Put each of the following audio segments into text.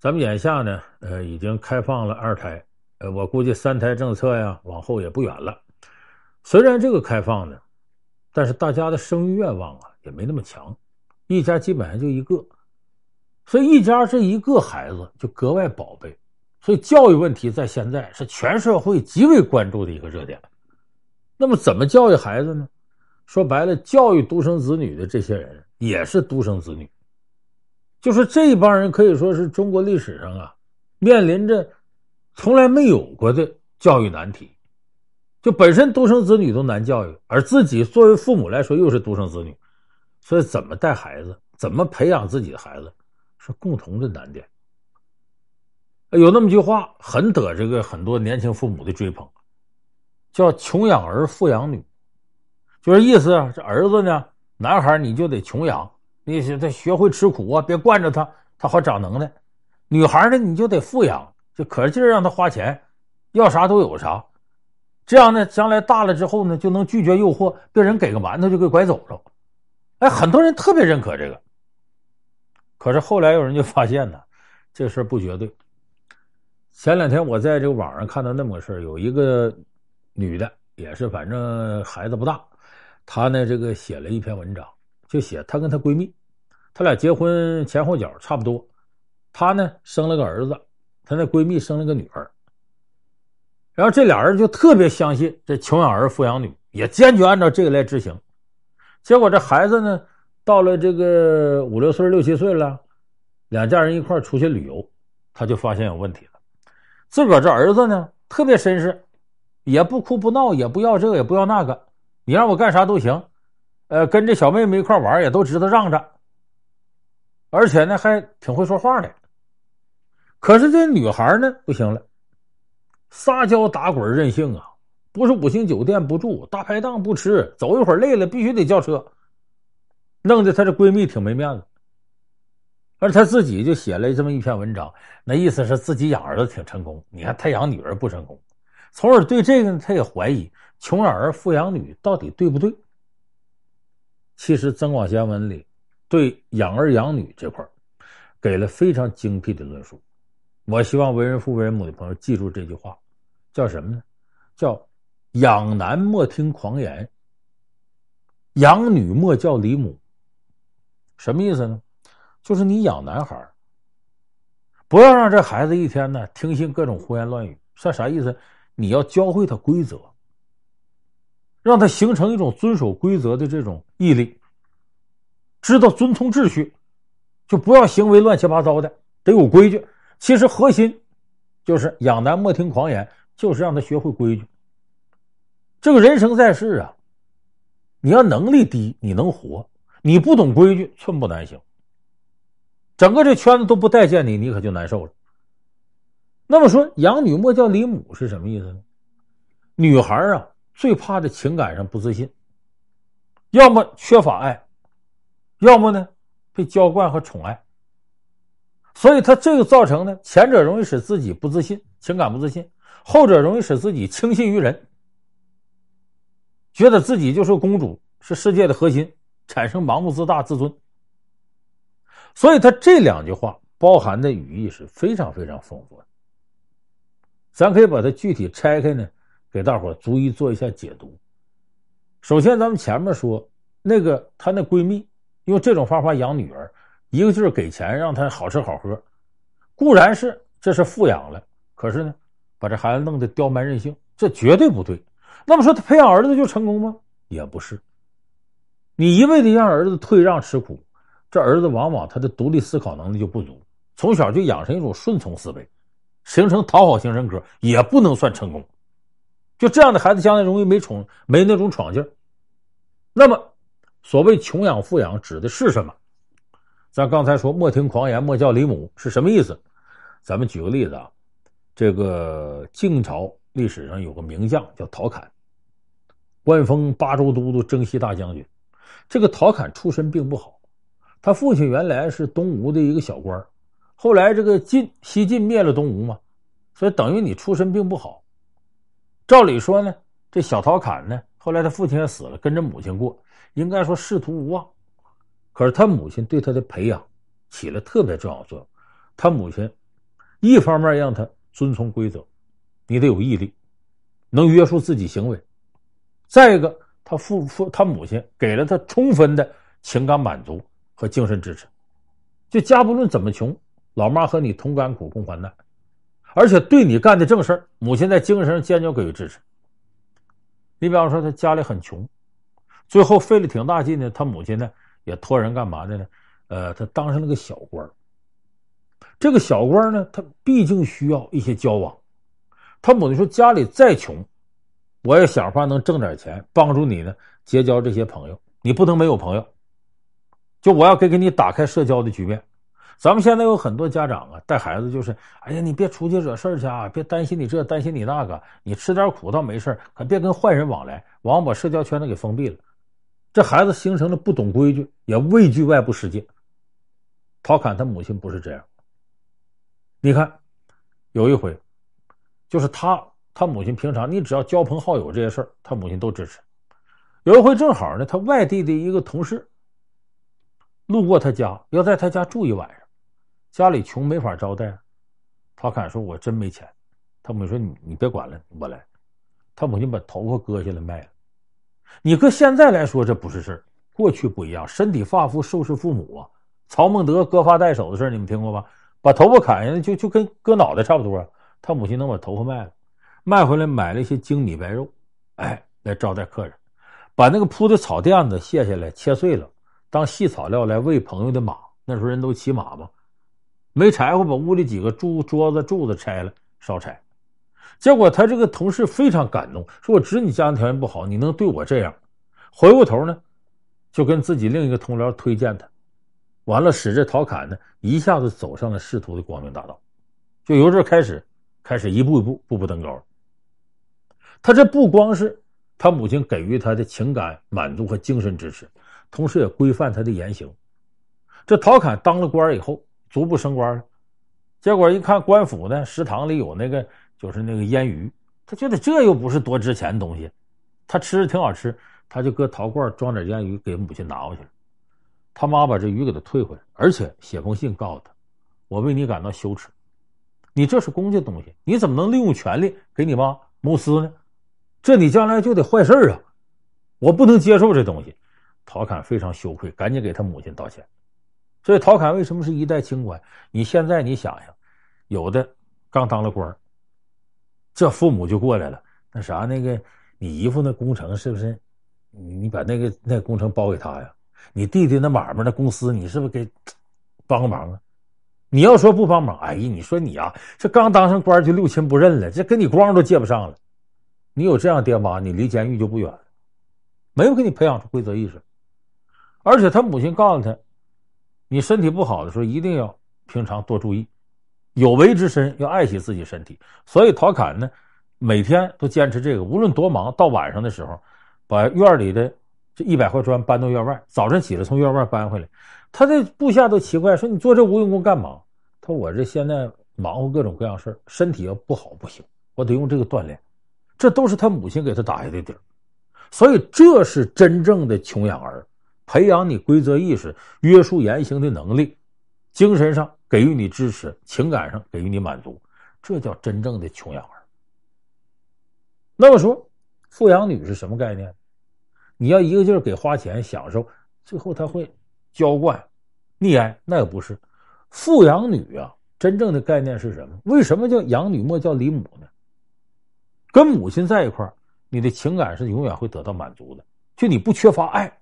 咱们眼下呢，呃，已经开放了二胎，呃，我估计三胎政策呀，往后也不远了。虽然这个开放呢，但是大家的生育愿望啊也没那么强，一家基本上就一个，所以一家这一个孩子就格外宝贝，所以教育问题在现在是全社会极为关注的一个热点。那么怎么教育孩子呢？说白了，教育独生子女的这些人也是独生子女。就是这帮人可以说是中国历史上啊，面临着从来没有过的教育难题。就本身独生子女都难教育，而自己作为父母来说又是独生子女，所以怎么带孩子，怎么培养自己的孩子，是共同的难点。有那么句话，很得这个很多年轻父母的追捧，叫“穷养儿，富养女”，就是意思啊，这儿子呢，男孩你就得穷养。你得学会吃苦啊，别惯着他，他好长能耐。女孩呢，你就得富养，就可劲儿让他花钱，要啥都有啥。这样呢，将来大了之后呢，就能拒绝诱惑，被人给个馒头就给拐走了。哎，很多人特别认可这个。可是后来有人就发现呢，这事不绝对。前两天我在这个网上看到那么个事儿，有一个女的，也是反正孩子不大，她呢这个写了一篇文章，就写她跟她闺蜜。他俩结婚前后脚差不多，她呢生了个儿子，她那闺蜜生了个女儿，然后这俩人就特别相信这穷养儿富养女，也坚决按照这个来执行。结果这孩子呢到了这个五六岁、六七岁了，两家人一块出去旅游，他就发现有问题了。自个儿这儿子呢特别绅士，也不哭不闹，也不要这个也不要那个，你让我干啥都行。呃，跟这小妹妹一块玩也都知道让着。而且呢，还挺会说话的。可是这女孩呢，不行了，撒娇打滚任性啊！不是五星酒店不住，大排档不吃，走一会儿累了必须得叫车，弄得她这闺蜜挺没面子。而她自己就写了这么一篇文章，那意思是自己养儿子挺成功，你看她养女儿不成功，从而对这个呢，她也怀疑穷养儿富养女到底对不对？其实《增广贤文》里。对养儿养女这块给了非常精辟的论述。我希望为人父为人母的朋友记住这句话，叫什么呢？叫“养男莫听狂言，养女莫叫李母”。什么意思呢？就是你养男孩，不要让这孩子一天呢听信各种胡言乱语。是啥意思？你要教会他规则，让他形成一种遵守规则的这种毅力。知道遵从秩序，就不要行为乱七八糟的，得有规矩。其实核心就是养男莫听狂言，就是让他学会规矩。这个人生在世啊，你要能力低，你能活；你不懂规矩，寸步难行。整个这圈子都不待见你，你可就难受了。那么说，养女莫叫离母是什么意思呢？女孩啊，最怕的情感上不自信，要么缺乏爱。要么呢，被娇惯和宠爱，所以他这个造成呢，前者容易使自己不自信，情感不自信；后者容易使自己轻信于人，觉得自己就是公主，是世界的核心，产生盲目自大、自尊。所以他这两句话包含的语义是非常非常丰富的。咱可以把它具体拆开呢，给大伙逐一做一下解读。首先，咱们前面说那个她那闺蜜。用这种方法养女儿，一个就是给钱让她好吃好喝，固然是这是富养了，可是呢，把这孩子弄得刁蛮任性，这绝对不对。那么说他培养儿子就成功吗？也不是。你一味的让儿子退让吃苦，这儿子往往他的独立思考能力就不足，从小就养成一种顺从思维，形成讨好型人格，也不能算成功。就这样的孩子，将来容易没宠，没那种闯劲儿。那么。所谓穷养富养指的是什么？咱刚才说莫听狂言，莫叫李母是什么意思？咱们举个例子啊，这个晋朝历史上有个名将叫陶侃，官封巴州都督、征西大将军。这个陶侃出身并不好，他父亲原来是东吴的一个小官，后来这个晋西晋灭了东吴嘛，所以等于你出身并不好。照理说呢，这小陶侃呢，后来他父亲也死了，跟着母亲过。应该说仕途无望，可是他母亲对他的培养起了特别重要的作用。他母亲一方面让他遵从规则，你得有毅力，能约束自己行为；再一个，他父父他母亲给了他充分的情感满足和精神支持。就家不论怎么穷，老妈和你同甘苦共患难，而且对你干的正事母亲在精神上坚决给予支持。你比方说，他家里很穷，最后费了挺大劲呢，他母亲呢也托人干嘛的呢？呃，他当上了个小官。这个小官呢，他毕竟需要一些交往。他母亲说：“家里再穷，我也想法能挣点钱，帮助你呢结交这些朋友。你不能没有朋友。就我要给给你打开社交的局面。咱们现在有很多家长啊，带孩子就是，哎呀，你别出去惹事去啊，别担心你这，担心你那个，你吃点苦倒没事，可别跟坏人往来，往往把社交圈子给封闭了。这孩子形成了不懂规矩，也畏惧外部世界。陶侃他母亲不是这样。”你看，有一回，就是他他母亲平常你只要交朋好友这些事儿，他母亲都支持。有一回正好呢，他外地的一个同事路过他家，要在他家住一晚上，家里穷没法招待。他敢说：“我真没钱。”他母亲说：“你你别管了，我来。”他母亲把头发割下来卖了。你搁现在来说这不是事儿，过去不一样，身体发肤受之父母啊。曹孟德割发代首的事儿你们听过吧？把头发砍下来，就就跟割脑袋差不多。他母亲能把头发卖了，卖回来买了一些精米白肉，哎，来招待客人。把那个铺的草垫子卸下来，切碎了，当细草料来喂朋友的马。那时候人都骑马嘛，没柴火，把屋里几个柱桌子柱子拆了烧柴。结果他这个同事非常感动，说：“我知你家庭条件不好，你能对我这样。”回过头呢，就跟自己另一个同僚推荐他。完了，使这陶侃呢一下子走上了仕途的光明大道，就由这开始，开始一步一步步步登高。他这不光是他母亲给予他的情感满足和精神支持，同时也规范他的言行。这陶侃当了官以后，逐步升官了。结果一看官府呢，食堂里有那个就是那个腌鱼，他觉得这又不是多值钱的东西，他吃着挺好吃，他就搁陶罐装点腌鱼给母亲拿过去了。他妈把这鱼给他退回来，而且写封信告诉他：“我为你感到羞耻，你这是公家东西，你怎么能利用权力给你妈谋私呢？这你将来就得坏事啊！我不能接受这东西。”陶侃非常羞愧，赶紧给他母亲道歉。所以陶侃为什么是一代清官？你现在你想想，有的刚当了官，这父母就过来了，那啥那个你姨夫那工程是不是？你你把那个那工程包给他呀？你弟弟那买卖那公司，你是不是给帮个忙啊？你要说不帮忙，哎呀，你说你啊，这刚当上官就六亲不认了，这跟你光都借不上了。你有这样爹妈，你离监狱就不远了。没有给你培养出规则意识，而且他母亲告诉他，你身体不好的时候一定要平常多注意，有为之身要爱惜自己身体。所以陶侃呢，每天都坚持这个，无论多忙，到晚上的时候，把院里的。这一百块砖搬到院外，早晨起来从院外搬回来，他的部下都奇怪，说：“你做这无用功干嘛？”他说：“我这现在忙活各种各样事身体要不好不行，我得用这个锻炼。”这都是他母亲给他打下的底儿，所以这是真正的穷养儿，培养你规则意识、约束言行的能力，精神上给予你支持，情感上给予你满足，这叫真正的穷养儿。那么说，富养女是什么概念？你要一个劲儿给花钱享受，最后他会娇惯、溺爱，那也不是。富养女啊，真正的概念是什么？为什么叫养女莫叫离母呢？跟母亲在一块儿，你的情感是永远会得到满足的，就你不缺乏爱。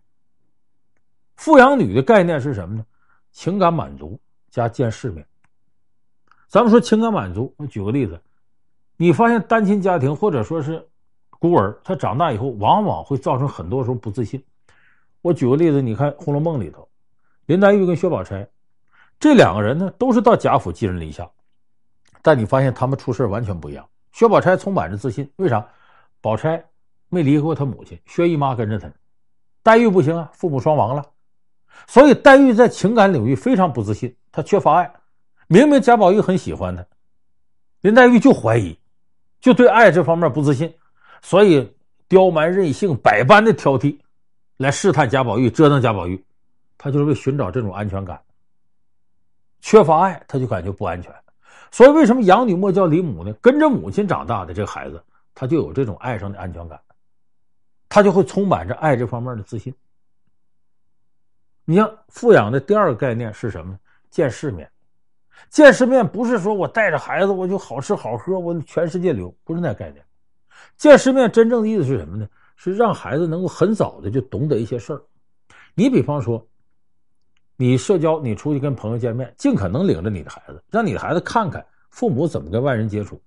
富养女的概念是什么呢？情感满足加见世面。咱们说情感满足，我举个例子，你发现单亲家庭或者说是。孤儿他长大以后，往往会造成很多时候不自信。我举个例子，你看《红楼梦》里头，林黛玉跟薛宝钗这两个人呢，都是到贾府寄人篱下，但你发现他们出事完全不一样。薛宝钗充满着自信，为啥？宝钗没离开过他母亲，薛姨妈跟着他。黛玉不行啊，父母双亡了，所以黛玉在情感领域非常不自信，她缺乏爱。明明贾宝玉很喜欢她，林黛玉就怀疑，就对爱这方面不自信。所以刁蛮任性，百般的挑剔，来试探贾宝玉，折腾贾宝玉，他就是为寻找这种安全感。缺乏爱，他就感觉不安全。所以，为什么养女莫教李母呢？跟着母亲长大的这个孩子，他就有这种爱上的安全感，他就会充满着爱这方面的自信。你像富养的第二个概念是什么呢？见世面。见世面不是说我带着孩子我就好吃好喝，我全世界溜，不是那概念。见世面真正的意思是什么呢？是让孩子能够很早的就懂得一些事儿。你比方说，你社交，你出去跟朋友见面，尽可能领着你的孩子，让你的孩子看看父母怎么跟外人接触。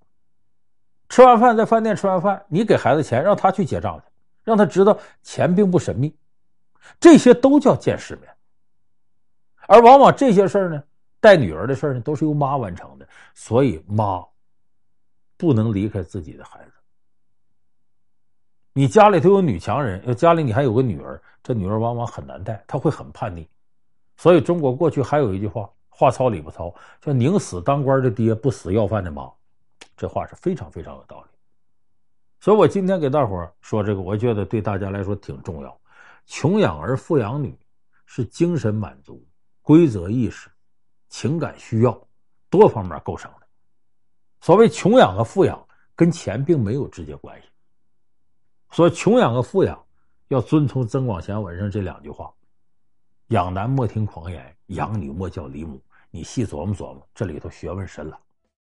吃完饭在饭店吃完饭，你给孩子钱，让他去结账去，让他知道钱并不神秘。这些都叫见世面。而往往这些事儿呢，带女儿的事儿呢，都是由妈完成的，所以妈不能离开自己的孩子。你家里头有女强人，要家里你还有个女儿，这女儿往往很难带，她会很叛逆。所以中国过去还有一句话，话糙理不糙，叫“宁死当官的爹，不死要饭的妈”。这话是非常非常有道理。所以我今天给大伙儿说这个，我觉得对大家来说挺重要。穷养儿，富养女，是精神满足、规则意识、情感需要多方面构成的。所谓穷养和富养，跟钱并没有直接关系。所以穷养和富养，要遵从《增广贤文》上这两句话：“养男莫听狂言，养女莫教离母。”你细琢磨琢磨，这里头学问深了。